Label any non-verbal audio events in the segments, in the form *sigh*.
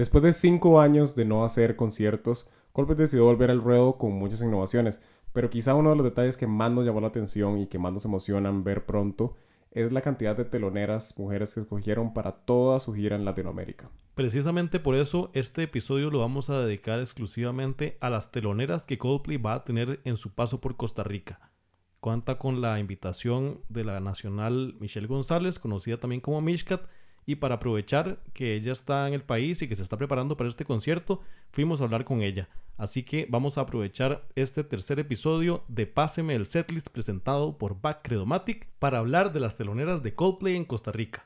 Después de cinco años de no hacer conciertos, Coldplay decidió volver al ruedo con muchas innovaciones, pero quizá uno de los detalles que más nos llamó la atención y que más nos emocionan ver pronto es la cantidad de teloneras mujeres que escogieron para toda su gira en Latinoamérica. Precisamente por eso este episodio lo vamos a dedicar exclusivamente a las teloneras que Coldplay va a tener en su paso por Costa Rica. Cuenta con la invitación de la nacional Michelle González, conocida también como Mishkat, y para aprovechar que ella está en el país y que se está preparando para este concierto, fuimos a hablar con ella. Así que vamos a aprovechar este tercer episodio de Páseme el setlist presentado por Back Credomatic para hablar de las teloneras de Coldplay en Costa Rica.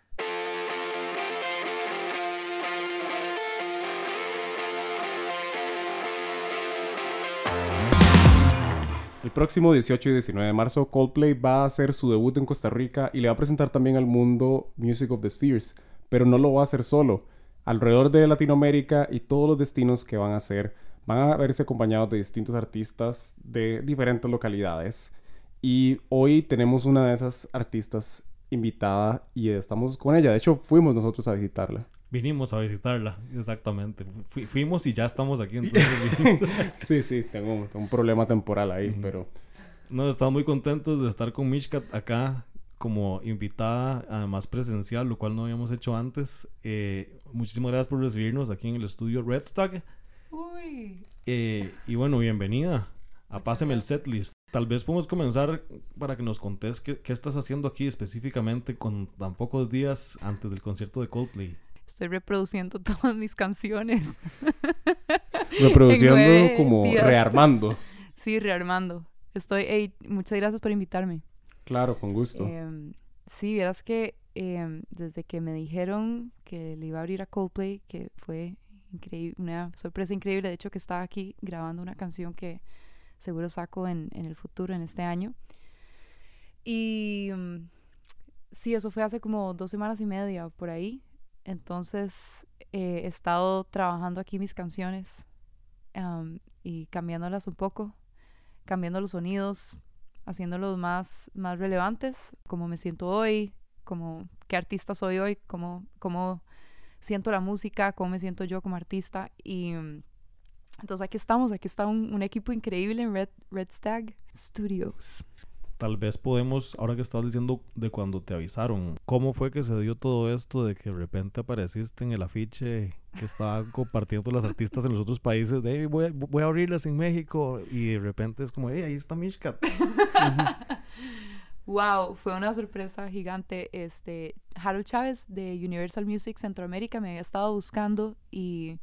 El próximo 18 y 19 de marzo, Coldplay va a hacer su debut en Costa Rica y le va a presentar también al mundo Music of the Spheres, pero no lo va a hacer solo. Alrededor de Latinoamérica y todos los destinos que van a hacer van a verse acompañados de distintos artistas de diferentes localidades. Y hoy tenemos una de esas artistas invitada y estamos con ella. De hecho, fuimos nosotros a visitarla. Vinimos a visitarla, exactamente. fuimos y ya estamos aquí. *laughs* sí, sí, tengo, un problema temporal ahí, pero... No, estamos muy contentos de estar con Mishka acá como invitada, además presencial, lo cual no habíamos hecho antes. Eh, muchísimas gracias por recibirnos aquí en el estudio Redstag. Uy. Eh, y bueno, bienvenida a Páseme el Setlist. Tal vez podemos comenzar para que nos contes qué, qué estás haciendo aquí específicamente con tan pocos días antes del concierto de Coldplay estoy reproduciendo *laughs* todas mis canciones. *laughs* Reproduciendo como rearmando. Sí, rearmando. Estoy, muchas gracias por invitarme. Claro, con gusto. Em, sí, verás que em, desde que me dijeron que le iba a abrir a Coldplay, que fue increíble, una sorpresa increíble, de hecho que estaba aquí grabando una canción que seguro saco en, en el futuro, en este año. Y em, sí, eso fue hace como dos semanas y media por ahí. Entonces eh, he estado trabajando aquí mis canciones y cambiándolas un poco, cambiando los sonidos, haciéndolos más, más relevantes, cómo me siento hoy, como qué artista soy hoy, cómo, cómo siento la música, cómo me siento yo como artista. Y entonces aquí estamos, aquí está un, un equipo increíble en Red, Red Stag Studios tal vez podemos, ahora que estás diciendo de cuando te avisaron, ¿cómo fue que se dio todo esto de que de repente apareciste en el afiche que estaban *laughs* compartiendo las artistas en los otros países? De voy, a, voy a abrirlas en México y de repente es como, hey, ahí está Mishkat. *laughs* *laughs* wow, fue una sorpresa gigante. Este, Harold Chávez de Universal Music Centroamérica me había estado buscando y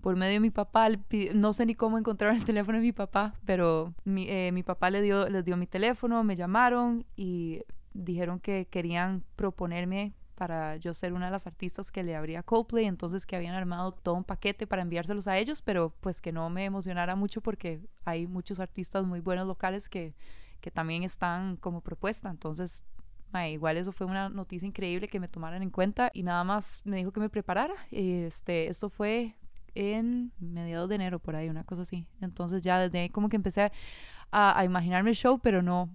por medio de mi papá, no sé ni cómo encontrar el teléfono de mi papá, pero mi, eh, mi papá le dio, les dio mi teléfono, me llamaron y dijeron que querían proponerme para yo ser una de las artistas que le abría Coldplay, entonces que habían armado todo un paquete para enviárselos a ellos, pero pues que no me emocionara mucho porque hay muchos artistas muy buenos locales que, que también están como propuesta, entonces igual eso fue una noticia increíble que me tomaran en cuenta y nada más me dijo que me preparara. Este, esto fue en mediados de enero, por ahí, una cosa así. Entonces ya desde ahí como que empecé a, imaginarme el show, pero no,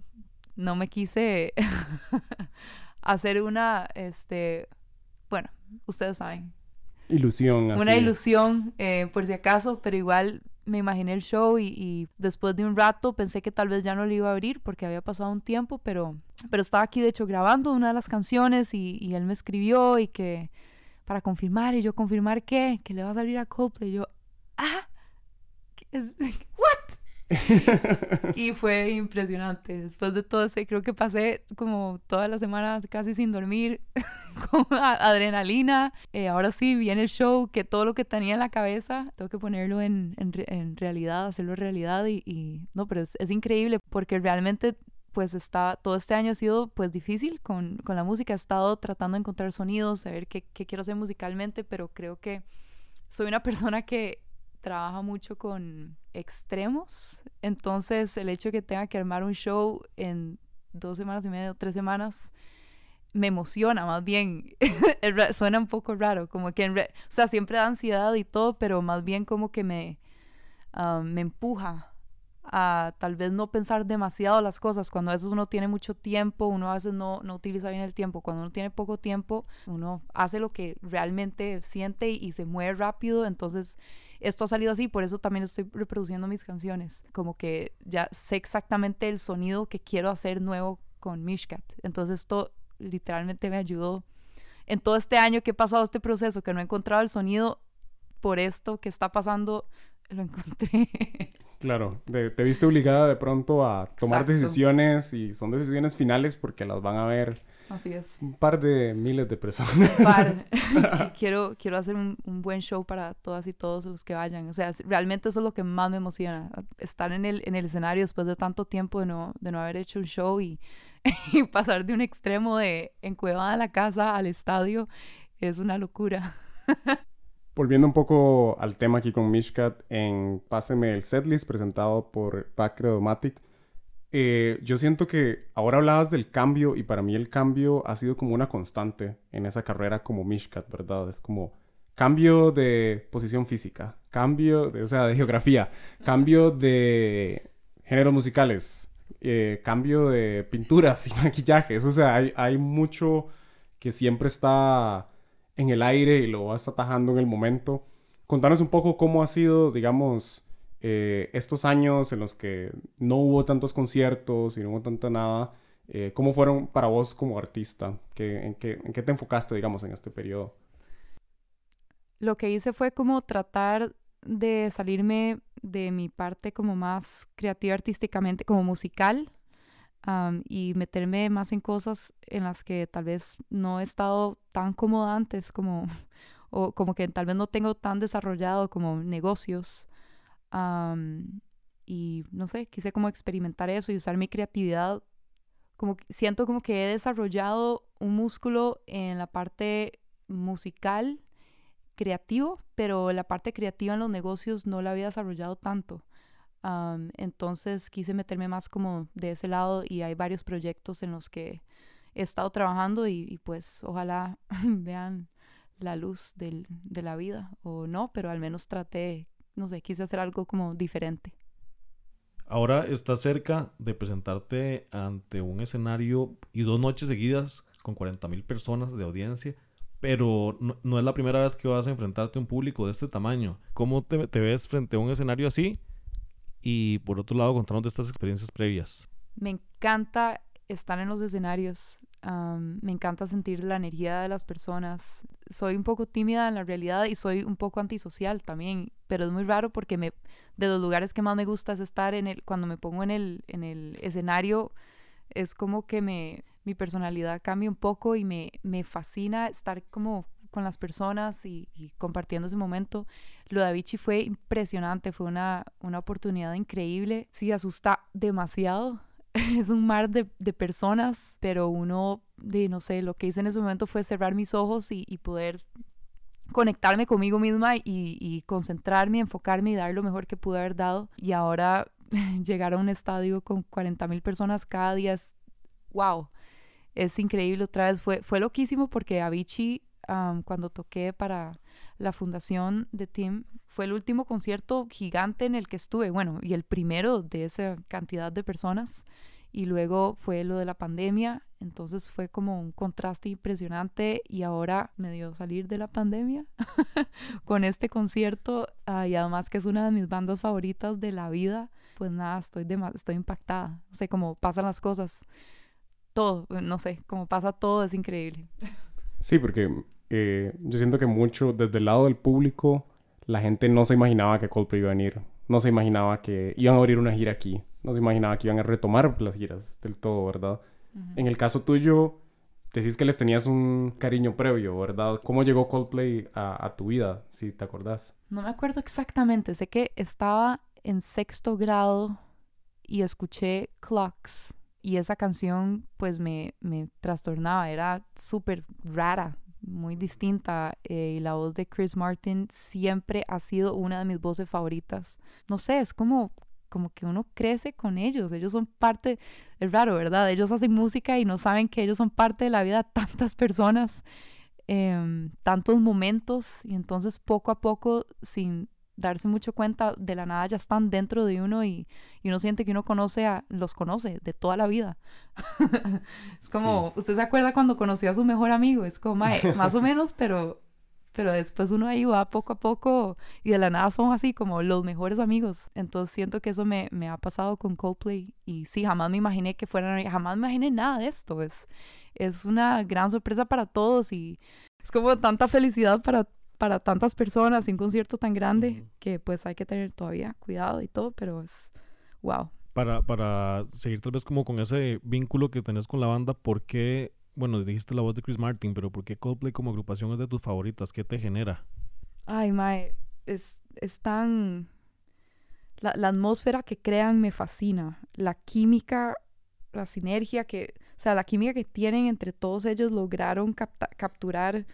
no me quise *laughs* hacer una, este, bueno, ustedes saben. Ilusión. Una ilusión, eh, por si acaso, pero igual me imaginé el show y, después de un rato pensé que tal vez ya no le iba a abrir porque había pasado un tiempo, pero, pero estaba aquí de hecho grabando una de las canciones y, él me escribió y que para confirmar y yo confirmar qué, que le va a salir a Coldplay. Y yo, ah, es. *laughs* *laughs* y fue impresionante. Después de todo ese, creo que pasé como todas las semanas casi sin dormir, *laughs* con adrenalina. Eh, ahora sí, viene el show, que todo lo que tenía en la cabeza, tengo que ponerlo en, en, realidad, hacerlo realidad. Y, y no, pero es, es increíble porque realmente pues está, todo este año ha sido pues difícil con, con la música, he estado tratando de encontrar sonidos, saber qué, qué quiero hacer musicalmente, pero creo que soy una *laughs* persona que trabaja mucho con extremos, entonces el hecho de que tenga que armar un show en dos semanas y media o tres semanas me emociona más bien, *laughs* suena un poco raro, como que, en o sea, siempre da ansiedad y todo, pero más bien como que me, ah, me empuja tal vez no pensar demasiado las cosas. Cuando a veces uno tiene mucho tiempo, uno a veces no, no utiliza bien el tiempo. Cuando uno tiene poco tiempo, uno hace lo que realmente siente y, se mueve rápido. Entonces, esto ha salido así, por eso también estoy reproduciendo mis canciones. Como que ya sé exactamente el sonido que quiero hacer nuevo con Mishkat. Entonces, esto literalmente me ayudó en todo este año que he pasado este proceso, que no he encontrado el sonido por esto que está pasando, lo *laughs* encontré. Claro, te viste obligada de pronto a tomar decisiones y son decisiones finales porque las van a ver Así es. un par de miles de personas. Par. *laughs* *laughs* quiero, quiero hacer un, un, buen show para todas y todos los que vayan. O sea, realmente eso es lo que más me emociona, estar en el, en el escenario después de tanto tiempo de no, de no haber hecho un show y, *laughs* y pasar de un extremo de encuevada a la casa al estadio es una locura. Volviendo un poco al tema aquí con Mishkat, en Páseme el setlist presentado por Backredomatic, eh, yo siento que ahora hablabas del cambio y para mí el cambio ha sido como una constante en esa carrera como Mishkat, ¿verdad? Es como cambio de posición física, cambio de, o sea, de *laughs* geografía, cambio de géneros musicales, eh, cambio de pinturas y *laughs* maquillajes, o sea, hay, hay mucho que siempre está en el aire y lo vas atajando en el momento. Contanos un poco cómo ha sido, digamos, eh, estos años en los que no hubo tantos conciertos y no hubo tanta nada. Eh, ¿Cómo fueron para vos como artista? ¿Qué, en, qué, ¿En qué te enfocaste, digamos, en este periodo? Lo que hice fue como tratar de salirme de mi parte como más creativa artísticamente, como musical, y meterme más en cosas en las que tal vez no he estado tan cómoda antes, como, *laughs* o como que tal vez no tengo tan desarrollado como negocios. y no sé, quise como experimentar eso y usar mi creatividad. Como siento como que he desarrollado un músculo en la parte musical, creativo, pero la parte creativa en los negocios no la había desarrollado tanto entonces quise meterme más como de ese lado y hay varios proyectos en los que he estado trabajando y, pues ojalá *laughs* vean la luz del, de la vida o no, pero al menos traté, no sé, quise hacer algo como diferente. Ahora estás cerca de presentarte ante un escenario y dos noches seguidas con 40 mil personas de audiencia, pero no, es la primera vez que vas a enfrentarte a un público de este tamaño. ¿Cómo te ves frente a un escenario así? Y por otro lado contarnos de estas experiencias previas. Me encanta estar en los escenarios, me encanta sentir la energía de las personas. Soy un poco tímida en la realidad y soy un poco antisocial también, pero es muy raro porque me, de los lugares que más me gusta es estar en el, cuando me pongo en el, en el escenario, es como que me, mi personalidad cambia un poco y me, me fascina estar como con las personas y, compartiendo ese momento. Lo de Avicii fue impresionante, fue una, una oportunidad increíble. Sí, asusta demasiado. *laughs* es un mar de, de, personas, pero uno, de, no sé, lo que hice en ese momento fue cerrar mis ojos y, y poder conectarme conmigo misma y, y, concentrarme, enfocarme y dar lo mejor que pude haber dado. Y ahora *laughs* llegar a un estadio con 40 mil personas cada día es, wow, es increíble. Otra vez fue, fue loquísimo porque Avicii cuando toqué para la fundación de Tim. Fue el último concierto gigante en el que estuve, bueno, y el primero de esa cantidad de personas. Y luego fue lo de la pandemia, entonces fue como un contraste impresionante y ahora me dio salir de la pandemia *laughs* con este concierto y además que es una de mis bandas favoritas de la vida, pues nada, estoy, estoy impactada. No sé cómo pasan las cosas, todo, no sé, cómo pasa todo es increíble. Sí, porque eh, yo siento que mucho desde el lado del público, la gente no se imaginaba que Coldplay iba a venir. No se imaginaba que iban a abrir una gira aquí. No se imaginaba que iban a retomar las giras del todo, ¿verdad? En el caso tuyo, decís que les tenías un cariño previo, ¿verdad? ¿Cómo llegó Coldplay a, a tu vida, si te acordás? No me acuerdo exactamente. Sé que estaba en sexto grado y escuché Clocks. Y esa canción pues me, me trastornaba, era súper rara, muy distinta eh, y la voz de Chris Martin siempre ha sido una de mis voces favoritas. No sé, es como como que uno crece con ellos, ellos son parte, es raro, ¿verdad? Ellos hacen música y no saben que ellos son parte de la vida de tantas personas, em, tantos momentos, y entonces poco a poco, sin darse mucho cuenta, de la nada ya están dentro de uno y, y uno siente que uno conoce a, los conoce de toda la vida. *laughs* es como, ¿usted se acuerda cuando conoció a su mejor amigo? Es como, *laughs* más o menos, pero, pero después uno ahí va poco a poco y de la nada son así como los mejores amigos. Entonces siento que eso me, me ha pasado con Coldplay y sí, jamás me imaginé que fueran, jamás me imaginé nada de esto. Es, es una gran sorpresa para todos y es como tanta felicidad para para tantas personas y un concierto tan grande que pues hay que tener todavía cuidado y todo, pero es wow. Para, para seguir tal vez como con ese vínculo que tenés con la banda, ¿por qué, bueno, dijiste la voz de Chris Martin, pero ¿por qué Coldplay como agrupación es de tus favoritas? ¿Qué te genera? Ay, Mae, es, es tan... La, la atmósfera que crean me fascina. La química, la sinergia que... O sea, la química que tienen entre todos ellos lograron capturar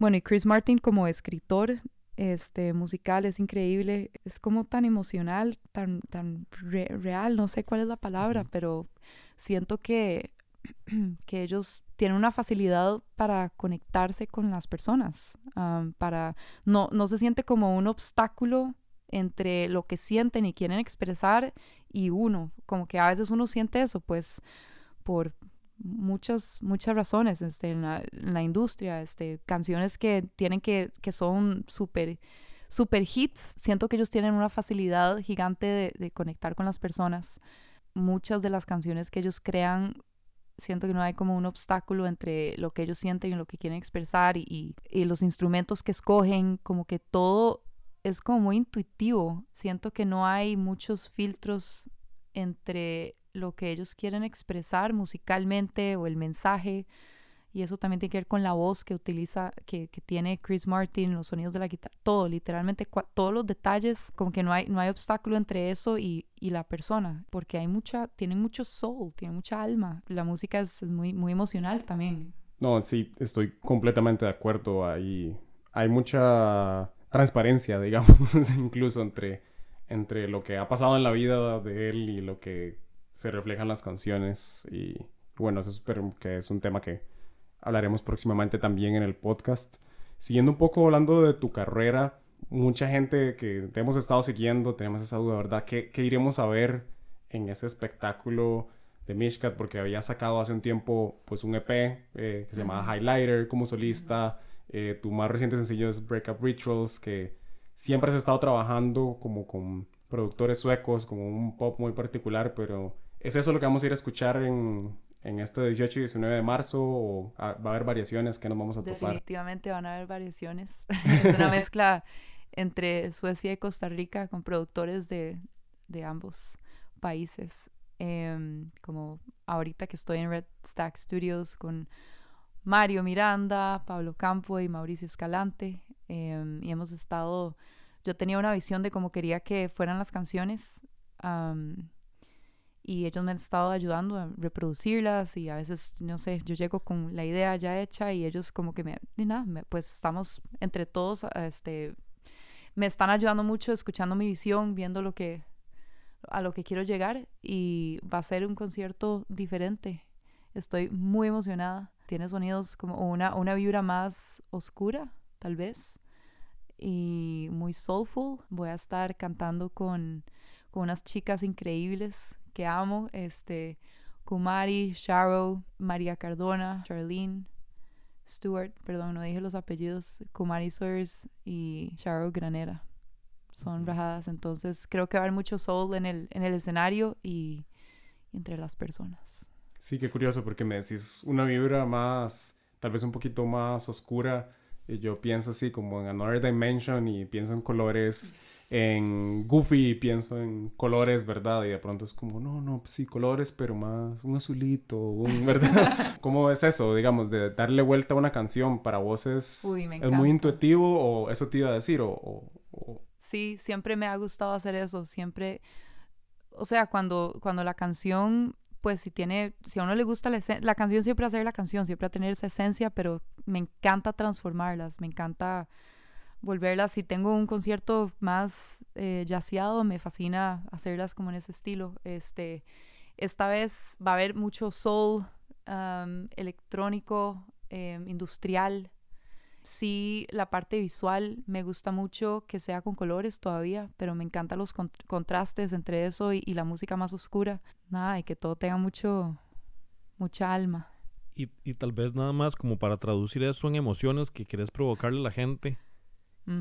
bueno, y Chris Martin como escritor este, musical es increíble, es como tan emocional, tan, tan real, no sé cuál es la palabra, pero siento que, *clears throat* que ellos tienen una facilidad para conectarse con las personas, para, no, no se siente como un obstáculo entre lo que sienten y quieren expresar y uno, como que a veces uno siente eso, pues por muchas, muchas razones este, en, la, industria, este, canciones que tienen que, que son súper super hits. Siento que ellos tienen una facilidad gigante de, de, conectar con las personas. Muchas de las canciones que ellos crean, siento que no hay como un obstáculo entre lo que ellos sienten y lo que quieren expresar y, y los instrumentos que escogen, como que todo es como muy intuitivo. Siento que no hay muchos filtros entre lo que ellos quieren expresar musicalmente o el mensaje. Y eso también tiene que ver con la voz que utiliza, que, que tiene Chris Martin, los sonidos de la guitarra, todo, literalmente todos los detalles, como que no hay, no hay obstáculo entre eso y, y, la persona, porque hay mucha, tienen mucho soul, tienen mucha alma. La música es, muy, muy emocional también. No, sí, estoy completamente de acuerdo. Hay, hay mucha transparencia, *laughs* digamos, incluso entre, entre lo que ha pasado en la vida de él y lo que se reflejan las canciones y bueno, eso espero que es un tema que hablaremos próximamente también en el podcast. Siguiendo un poco hablando de tu carrera, mucha gente que te hemos estado siguiendo, tenemos esa duda, ¿verdad? ¿Qué, qué iremos a ver en ese espectáculo de Mishkat? Porque había sacado hace un tiempo pues un EP eh, que se llamaba Highlighter como solista. Eh, tu más reciente sencillo es Breakup Rituals, que siempre has estado trabajando como con productores suecos, como un pop muy particular, pero ¿es eso lo que vamos a ir a escuchar en, en este 18 y 19 de marzo o va a haber variaciones que nos vamos a topar? Definitivamente van a haber variaciones. *laughs* es una mezcla entre Suecia y Costa Rica con productores de, de ambos países. Em, como ahorita que estoy en Red Stack Studios con Mario Miranda, Pablo Campo y Mauricio Escalante. Em, y hemos estado yo tenía una visión de cómo quería que fueran las canciones y ellos me han estado ayudando a reproducirlas y a veces, no sé, yo llego con la idea ya hecha y ellos como que me, ni nada, pues estamos entre todos, este, me están ayudando mucho escuchando mi visión, viendo lo que, a lo que quiero llegar y va a ser un concierto diferente. Estoy muy emocionada. Tiene sonidos como una, una vibra más oscura, tal vez y muy soulful. Voy a estar cantando con, con unas chicas increíbles que amo, este, Kumari, Sharo, María Cardona, Charlene, Stewart, perdón, no dije los apellidos, Kumari Sawyers y Sharo Granera. Son rajadas, entonces creo que va a haber mucho soul en el, en el escenario y entre las personas. Sí, qué curioso, porque me decís una vibra más, tal vez un poquito más oscura yo pienso así como en Another Dimension y pienso en colores, en Goofy y pienso en colores, ¿verdad? Y de pronto es como, no, no, pues sí, colores, pero más un azulito, un, *laughs* ¿verdad? ¿Cómo es eso, digamos, de darle vuelta a una canción para vos es, es muy intuitivo o eso te iba a decir? O, Sí, siempre me ha gustado hacer eso, siempre, o sea, cuando, cuando la canción pues si tiene, si a uno le gusta la, la canción, siempre hacer la canción, siempre a tener esa esencia, pero me encanta transformarlas, me encanta volverlas. Si tengo un concierto más eh, me fascina hacerlas como en ese estilo. Este, esta vez va a haber mucho soul, electrónico, em, industrial. Sí, la parte visual me gusta mucho que sea con colores todavía, pero me encantan los con- contrastes entre eso y, y la música más oscura. Nada, y que todo tenga mucho, mucha alma. Y, y tal vez nada más como para traducir eso en emociones que querés provocarle a la gente.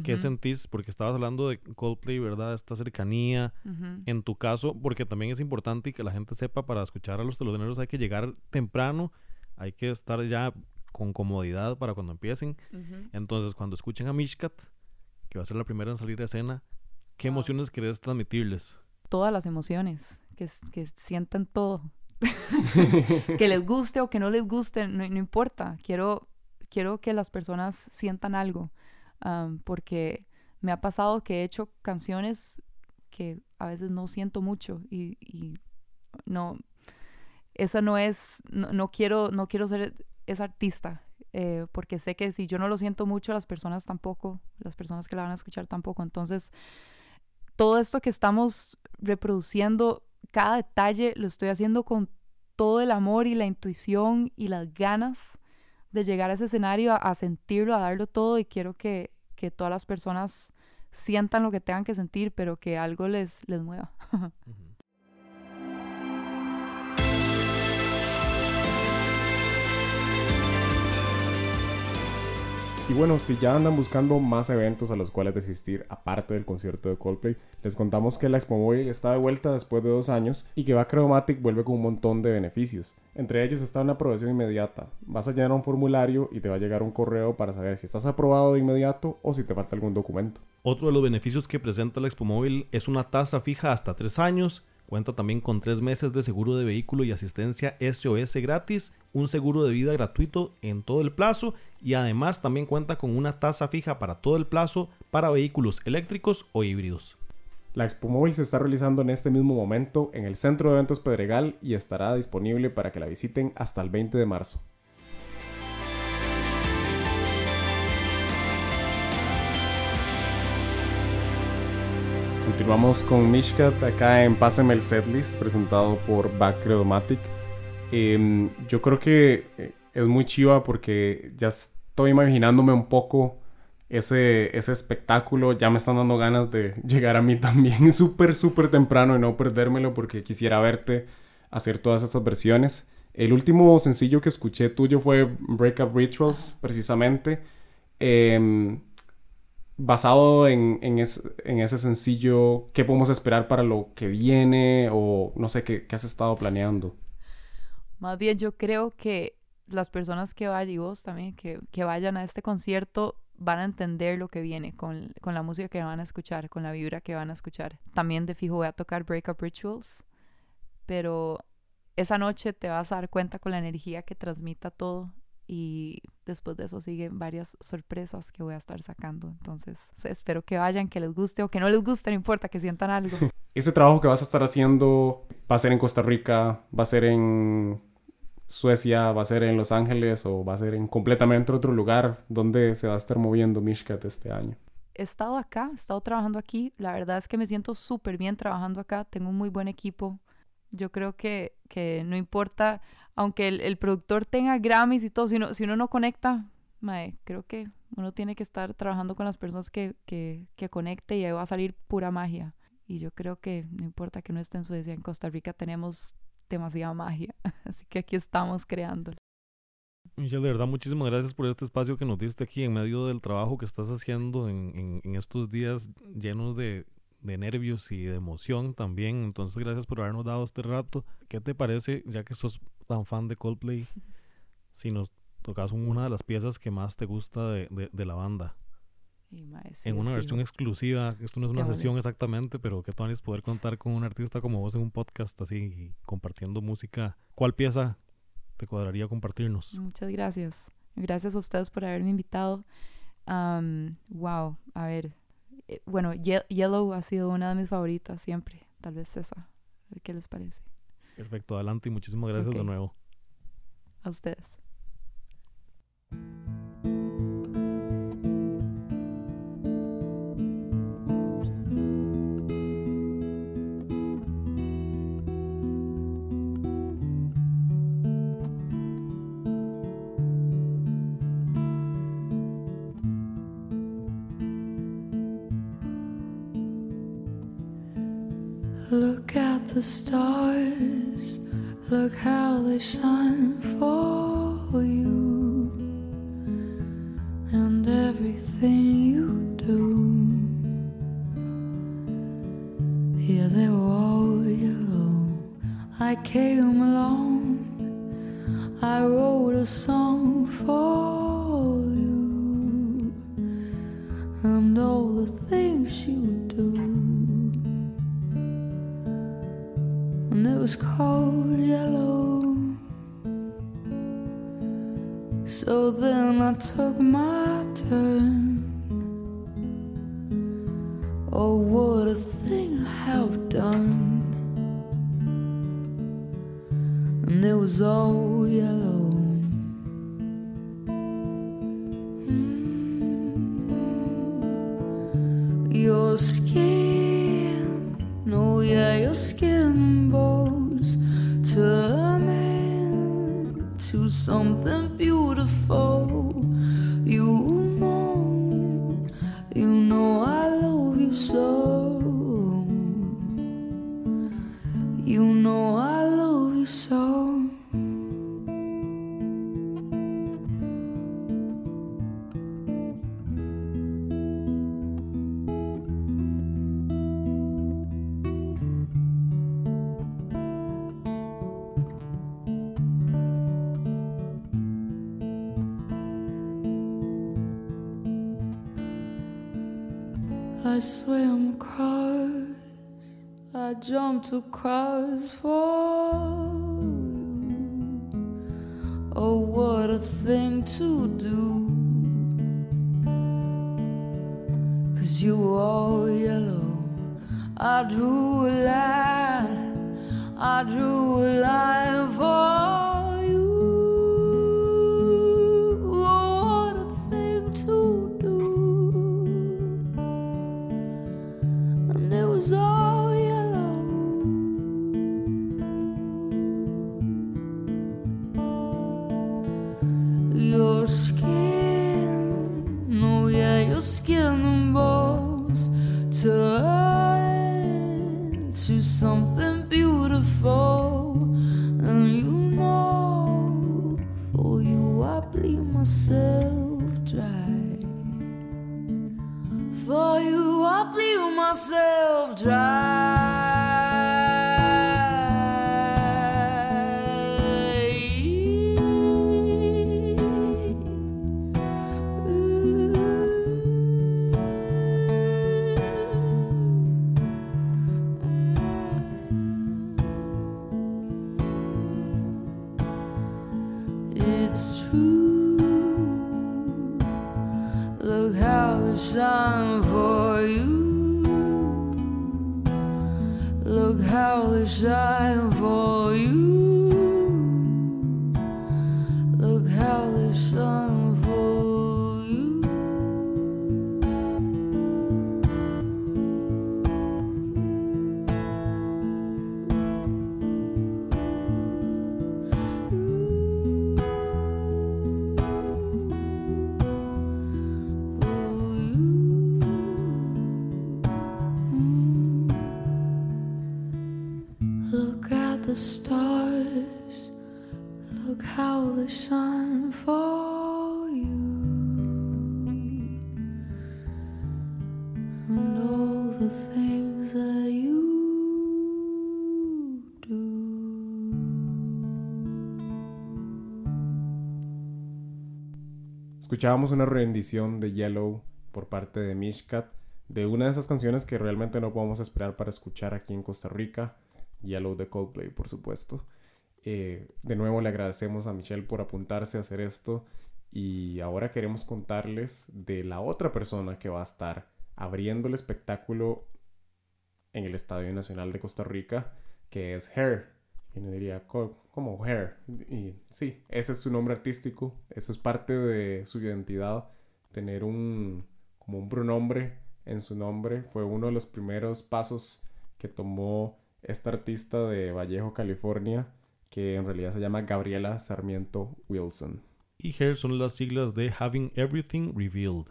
¿Qué Ujú, sentís? Porque estabas hablando de Coldplay, ¿verdad? Esta cercanía. En tu caso, porque también es importante y que la gente sepa, para escuchar a los teloneros hay que llegar temprano, hay que estar ya con comodidad para cuando empiecen. Entonces, cuando escuchen a Mishkat, que va a ser la primera en salir a escena, ¿qué Wow. emociones querés transmitirles? Todas las emociones, que, que sientan todo. *laughs* *laughs* que les guste o que no les guste, no, no importa. Quiero, quiero que las personas sientan algo. porque me ha pasado que he hecho canciones que a veces no siento mucho y, y no, esa no es, no, no quiero, no quiero ser esa artista. eh, porque sé que si yo no lo siento mucho, las personas tampoco, las personas que la van a escuchar tampoco. Entonces, todo esto que estamos reproduciendo, cada detalle lo estoy haciendo con todo el amor y la intuición y las ganas de llegar a ese escenario, a, a sentirlo, a darlo todo y quiero que, que todas las personas sientan lo que tengan que sentir, pero que algo les, les mueva. *laughs* Y bueno, si ya andan buscando más eventos a los cuales asistir, aparte del concierto de Coldplay, les contamos que la Expo Móvil está de vuelta después de dos años y que Bacromatic vuelve con un montón de beneficios. Entre ellos está una aprobación inmediata. Vas a llenar un formulario y te va a llegar un correo para saber si estás aprobado de inmediato o si te falta algún documento. Otro de los beneficios que presenta la Expo Móvil es una tasa fija hasta tres años. Cuenta también con tres meses de seguro de vehículo y asistencia SOS gratis, un seguro de vida gratuito en todo el plazo y además también cuenta con una tasa fija para todo el plazo para vehículos eléctricos o híbridos. La Expo Móvil se está realizando en este mismo momento en el Centro de Eventos Pedregal y estará disponible para que la visiten hasta el 20 de marzo. Continuamos con Mishkat acá en Pásame el Setlist, presentado por Backredomatic. Em, yo creo que eh, es muy chiva porque ya estoy imaginándome un poco ese, ese espectáculo. Ya me están dando ganas de *laughs* llegar a mí también *laughs* súper, súper temprano y no perdérmelo porque quisiera verte hacer todas estas versiones. El último sencillo que escuché tuyo fue Breakup Rituals, precisamente. Em, basado en, en, es- en ese sencillo, ¿qué podemos esperar para lo que viene? O no sé, ¿qué, qué has estado planeando? Más bien yo creo que las personas que vayan, y vos también, que, que vayan a este concierto, van a entender lo que viene con, con la música que van a escuchar, con la vibra que van a escuchar. También de fijo voy a tocar Breakup Rituals, pero esa noche te vas a dar cuenta con la energía que transmita todo y después de eso siguen varias sorpresas que voy a estar sacando. Entonces, espero que vayan, que les guste o que no les guste, no importa, que sientan algo. *laughs* Ese trabajo que vas a estar haciendo va a ser en Costa Rica, va a ser en Suecia, va a ser en Los Ángeles o va a ser en completamente otro lugar donde se va a estar moviendo Mishkat este año. he estado acá, he estado trabajando aquí. La verdad es que me siento súper bien trabajando acá. Tengo un muy buen equipo. Yo creo que, que no importa, aunque el, el productor tenga Grammys y todo, si, no, si uno no conecta, mae, creo que uno tiene que estar trabajando con las personas que, que, que conecte y ahí va a salir pura magia. Y yo creo que no importa que no esté en Suecia, en Costa Rica tenemos demasiada magia. *laughs* Así que aquí estamos creando. Michelle, de verdad, muchísimas gracias por este espacio que nos diste aquí en medio del trabajo que estás haciendo en, en- en estos días llenos de, de nervios y de emoción también. Entonces, gracias por habernos dado este rato. ¿Qué te parece, ya que sos tan fan de Coldplay, *laughs* si nos tocas una de las piezas que más te gusta de, de- de la banda? Y, sí, en una versión exclusiva, esto no es una Qué sesión exactamente, pero que tú es poder contar con un artista como vos en un podcast así, compartiendo música. ¿Cuál pieza te cuadraría compartirnos? Muchas gracias. Gracias a ustedes por haberme invitado. Am, wow, a ver. Eh, Bueno, Ye- Yellow ha sido una de mis favoritas siempre. Tal vez esa. ¿Qué les parece? Perfecto, adelante y muchísimas gracias de nuevo. A ustedes. The stars, look how they shine for you, and everything skin, Cause you were all yellow. I drew a line, I drew a line It's true. Look how they shine for you. Look how they shine for Escuchábamos una rendición de Yellow por parte de Mishkat, de una de esas canciones que realmente no podemos esperar para escuchar aquí en Costa Rica, Yellow de Coldplay, por supuesto. Eh, de nuevo le agradecemos a Michelle por apuntarse a hacer esto y ahora queremos contarles de la otra persona que va a estar abriendo el espectáculo en el Estadio Nacional de Costa Rica, que es Hair. Y diría co- como Hair. Y sí, ese es su nombre artístico, eso es parte de su identidad, tener un como un pronombre en su nombre. Fue uno de los primeros pasos que tomó esta artista de Vallejo, California, que en realidad se llama Gabriela Sarmiento Wilson. Y HER son las siglas de Having Everything Revealed.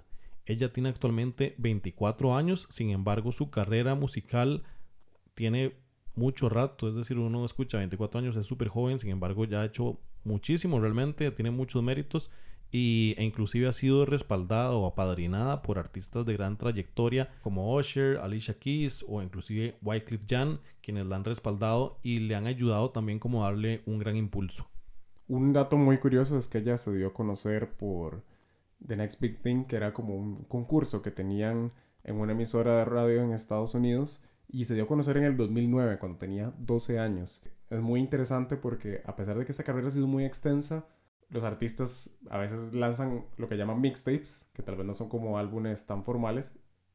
Ella tiene actualmente 24 años, sin embargo su carrera musical tiene mucho rato, es decir, uno escucha 24 años, es súper joven, sin embargo ya ha hecho muchísimo realmente, tiene muchos méritos y, e inclusive ha sido respaldada o apadrinada por artistas de gran trayectoria como Usher, Alicia Keys o inclusive Wycliffe Jean, quienes la han respaldado y le han ayudado también como a darle un gran impulso. Un dato muy curioso es que ella se dio a conocer por The Next Big Thing, que era como un concurso que tenían en una emisora de radio en Estados Unidos y se dio a conocer en el 2009 cuando tenía 12 años. Es muy interesante porque a pesar de que esta carrera ha sido muy extensa, los artistas a veces lanzan lo que llaman mixtapes, que tal vez no son como álbumes tan formales.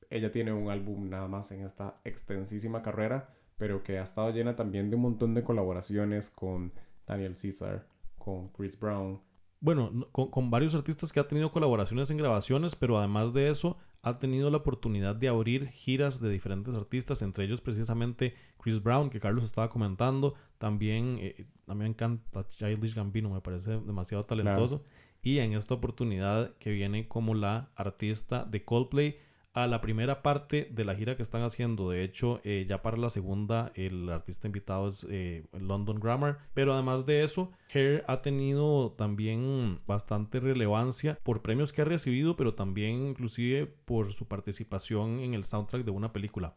Ella tiene un álbum nada más en esta extensísima carrera, pero que ha estado llena también de un montón de colaboraciones con Daniel Caesar, con Chris Brown. Bueno, con, con, varios artistas que ha tenido colaboraciones en grabaciones, pero además de eso ha tenido la oportunidad de abrir giras de diferentes artistas, entre ellos precisamente Chris Brown, que Carlos estaba comentando, también, eh, también encanta Childish Gambino, me parece demasiado talentoso, y en esta oportunidad que viene como la artista de Coldplay, a la primera parte de la gira que están haciendo. De hecho, eh, ya para la segunda, el artista invitado es eh, London Grammar. Pero además de eso, Hair ha tenido también bastante relevancia por premios que ha recibido, pero también inclusive por su participación en el soundtrack de una película.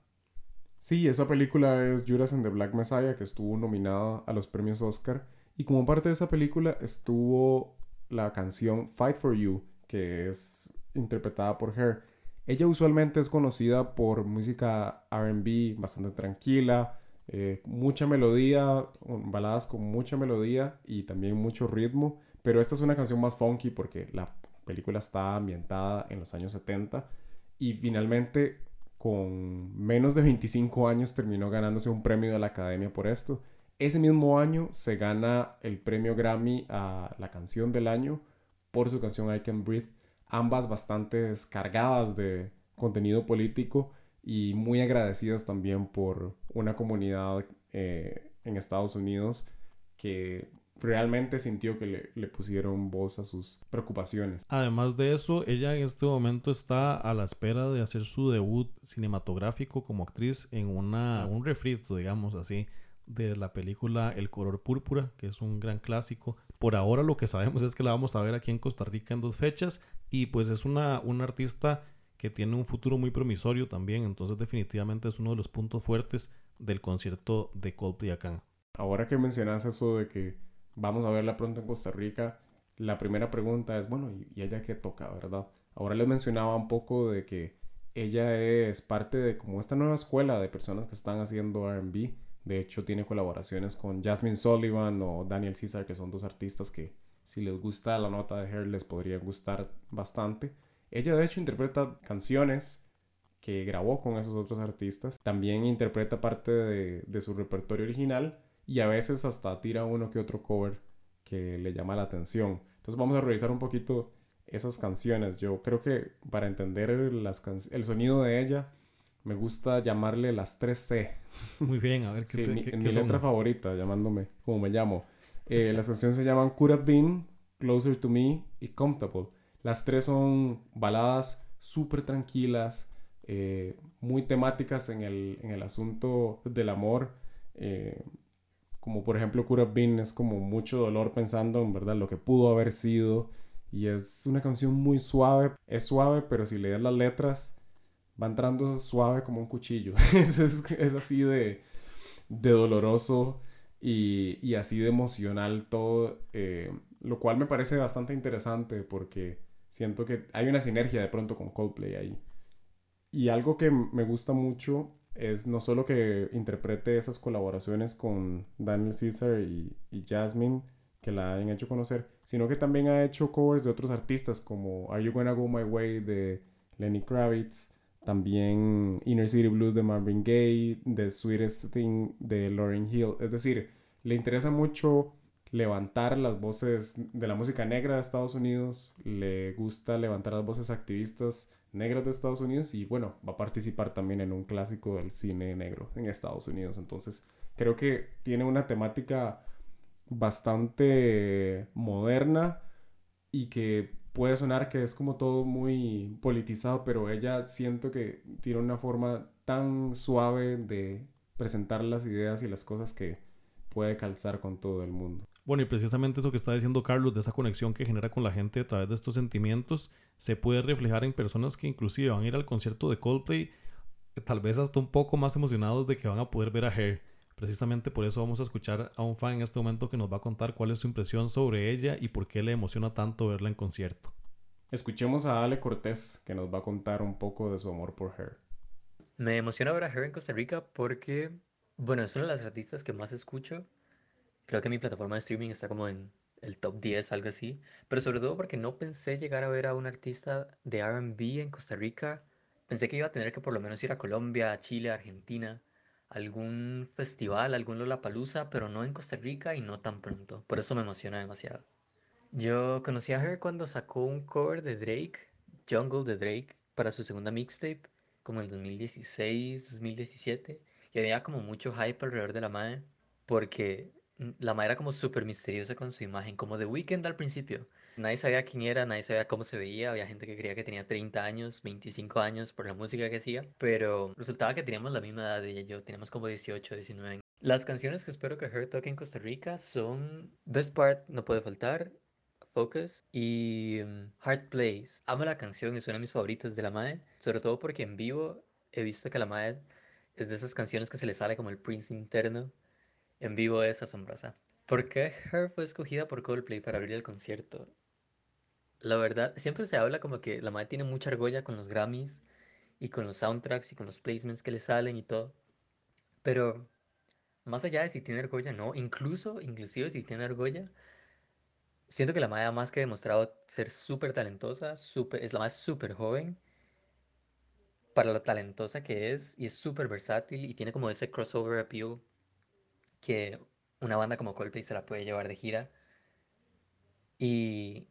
Sí, esa película es Judas and the Black Messiah, que estuvo nominada a los premios Oscar. Y como parte de esa película estuvo la canción Fight for You, que es interpretada por Hair. Ella usualmente es conocida por música RB bastante tranquila, eh, mucha melodía, baladas con mucha melodía y también mucho ritmo, pero esta es una canción más funky porque la película está ambientada en los años 70 y finalmente con menos de 25 años terminó ganándose un premio de la Academia por esto. Ese mismo año se gana el premio Grammy a la canción del año por su canción I Can Breathe ambas bastante cargadas de contenido político y muy agradecidas también por una comunidad eh, en Estados Unidos que realmente sintió que le, pusieron voz a sus preocupaciones. Además de eso, ella en este momento está a la espera de hacer su debut cinematográfico como actriz en una, un refrito, digamos así, de la película El color púrpura, que es un gran clásico. Por ahora lo que sabemos es que la vamos a ver aquí en Costa Rica en dos fechas y pues es una, una artista que tiene un futuro muy promisorio también, entonces definitivamente es uno de los puntos fuertes del concierto de Coldplay acá. Ahora que mencionas eso de que vamos a verla pronto en Costa Rica, la primera pregunta es, bueno, ¿y ella qué toca, verdad? Ahora les mencionaba un poco de que ella es parte de como esta nueva escuela de personas que están haciendo RB. De hecho, tiene colaboraciones con Jasmine Sullivan o Daniel Caesar, que son dos artistas que si les gusta la nota de Hair les podría gustar bastante. Ella de hecho interpreta canciones que grabó con esos otros artistas. También interpreta parte de, su repertorio original y a veces hasta tira uno que otro cover que le llama la atención. Entonces vamos a revisar un poquito esas canciones. Yo creo que para entender las el sonido de ella, me gusta llamarle las 3C. *laughs* Muy bien, a ver qué, sí, mi, mi letra favorita, llamándome como me llamo. Eh, las canciones se llaman Could Have Been, Closer to Me y Comfortable. Las tres son baladas súper tranquilas, eh, muy temáticas en el, en el, asunto del amor. Eh, como por ejemplo Could Have Been es como mucho dolor pensando en verdad lo que pudo haber sido. Y es una canción muy suave. Es suave, pero si lees las letras, va entrando suave como un cuchillo. *laughs* es, es, así de, de doloroso y, así de emocional todo, eh, lo cual me parece bastante interesante porque siento que hay una sinergia de pronto con Coldplay ahí. Y algo que me gusta mucho es no solo que interprete esas colaboraciones con Daniel Caesar y, y Jasmine, que la hayan hecho conocer, sino que también ha hecho covers de otros artistas como Are You Gonna Go My Way de Lenny Kravitz, también Inner City Blues de Marvin Gaye, The Sweetest Thing de Lauryn Hill. Es decir, le interesa mucho levantar las voces de la música negra de Estados Unidos, le gusta levantar las voces activistas negras de Estados Unidos y bueno, va a participar también en un clásico del cine negro en Estados Unidos. Entonces, creo que tiene una temática bastante moderna y que puede sonar que es como todo muy politizado, pero ella siento que tiene una forma tan suave de presentar las ideas y las cosas que puede calzar con todo el mundo. Bueno, y precisamente eso que está diciendo Carlos, de esa conexión que genera con la gente a través de estos sentimientos, se puede reflejar en personas que inclusive van a ir al concierto de Coldplay, tal vez hasta un poco más emocionados de que van a poder ver a Hair. Precisamente por eso vamos a escuchar a un fan en este momento que nos va a contar cuál es su impresión sobre ella y por qué le emociona tanto verla en concierto. Escuchemos a Ale Cortés, que nos va a contar un poco de su amor por Hair. Me emociona ver a Hair en Costa Rica porque, bueno, es una de las artistas que más escucho Creo que mi plataforma de streaming está como en el top 10, algo así. Pero sobre todo porque no pensé llegar a ver a un artista de RB en Costa Rica. Pensé que iba a tener que por lo menos ir a Colombia, a Chile, a Argentina, algún festival, algún Lollapalooza, pero no en Costa Rica y no tan pronto. Por eso me emociona demasiado. Yo conocí a Her cuando sacó un cover de Drake, Jungle de Drake, para su segunda mixtape, como en 2016, 2017. Y había como mucho hype alrededor de la madre, porque la madre era como súper misteriosa con su imagen, como de Weekend al principio. Nadie sabía quién era, nadie sabía cómo se veía, había gente que creía que tenía 30 años, 25 años por la música que hacía, pero resultaba que teníamos la misma edad de yo, teníamos como 18, 19 Las canciones que espero que Her toque en Costa Rica son Best Part, no puede faltar, Focus y um, Heart Plays. Amo la canción, es una de mis favoritas de la madre, sobre todo porque en vivo he visto que la madre es de esas canciones que se le sale como el Prince interno en vivo es asombrosa. ¿Por qué Her fue escogida por Coldplay para abrir el concierto? La verdad, siempre se habla como que la madre tiene mucha argolla con los Grammys y con los soundtracks y con los placements que le salen y todo. Pero más allá de si tiene argolla, no, incluso, inclusive si tiene argolla, siento que la madre más que demostrado ser súper talentosa, super, es la más súper joven para lo talentosa que es y es súper versátil y tiene como ese crossover appeal que una banda como Coldplay se la puede llevar de gira. Y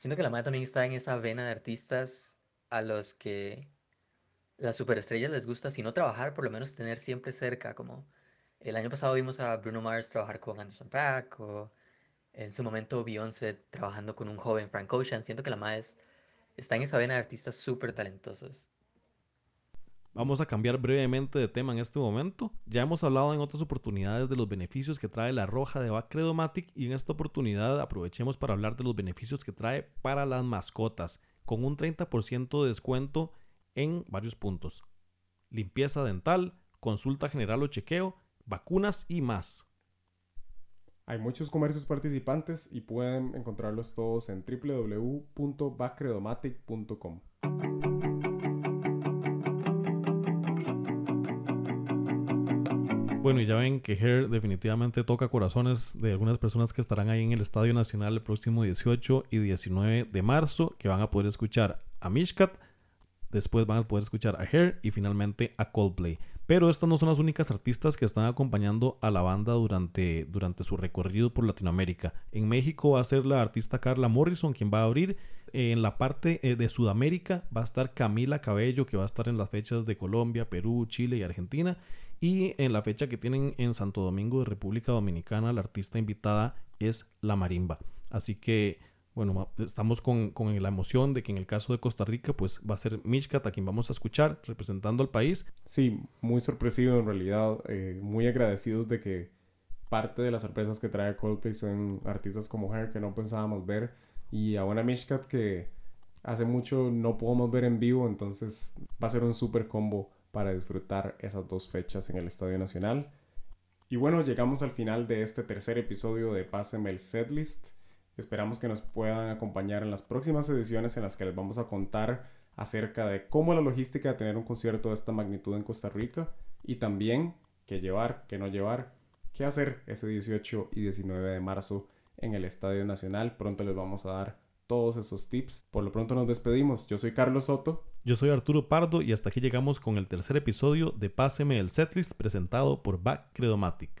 siento que la madre también está en esa vena de artistas a los que las superestrellas les gusta, si no trabajar, por lo menos tener siempre cerca, como el año pasado vimos a Bruno Mars trabajar con Anderson Paak, o en su momento Beyoncé trabajando con un joven Frank Ocean. Siento que la madre está en esa vena de artistas súper talentosos. Vamos a cambiar brevemente de tema en este momento. Ya hemos hablado en otras oportunidades de los beneficios que trae la roja de Bacredomatic y en esta oportunidad aprovechemos para hablar de los beneficios que trae para las mascotas, con un 30% de descuento en varios puntos. Limpieza dental, consulta general o chequeo, vacunas y más. Hay muchos comercios participantes y pueden encontrarlos todos en www.bacredomatic.com. Bueno, y ya ven que Hair definitivamente toca corazones de algunas personas que estarán ahí en el Estadio Nacional el próximo 18 y 19 de marzo, que van a poder escuchar a Mishkat, después van a poder escuchar a Hair y finalmente a Coldplay. Pero estas no son las únicas artistas que están acompañando a la banda durante, durante su recorrido por Latinoamérica. En México va a ser la artista Carla Morrison quien va a abrir. En la parte eh, de Sudamérica va a estar Camila Cabello, que va a estar en las fechas de Colombia, Perú, Chile y Argentina. Y en la fecha que tienen en Santo Domingo de República Dominicana, la artista invitada es La Marimba. Así que, bueno, estamos con, la emoción de que en el caso de Costa Rica, pues va a ser Mishkat a quien vamos a escuchar representando al país. Sí, muy sorpresivo en realidad, eh, muy agradecidos de que parte de las sorpresas que trae Coldplay son artistas como Her que no pensábamos ver y a una Mishkat que hace mucho no podemos ver en vivo, entonces va a ser un super combo para disfrutar esas dos fechas en el Estadio Nacional. Y bueno, llegamos al final de este tercer episodio de Páseme el Setlist. Esperamos que nos puedan acompañar en las próximas ediciones en las que les vamos a contar acerca de cómo la logística de tener un concierto de esta magnitud en Costa Rica y también qué llevar, qué no llevar, qué hacer ese 18 y 19 de marzo en el Estadio Nacional. Pronto les vamos a dar todos esos tips. Por lo pronto nos despedimos. Yo soy Carlos Soto. Yo soy Arturo Pardo y hasta aquí llegamos con el tercer episodio de Páseme el Setlist presentado por Back Credomatic.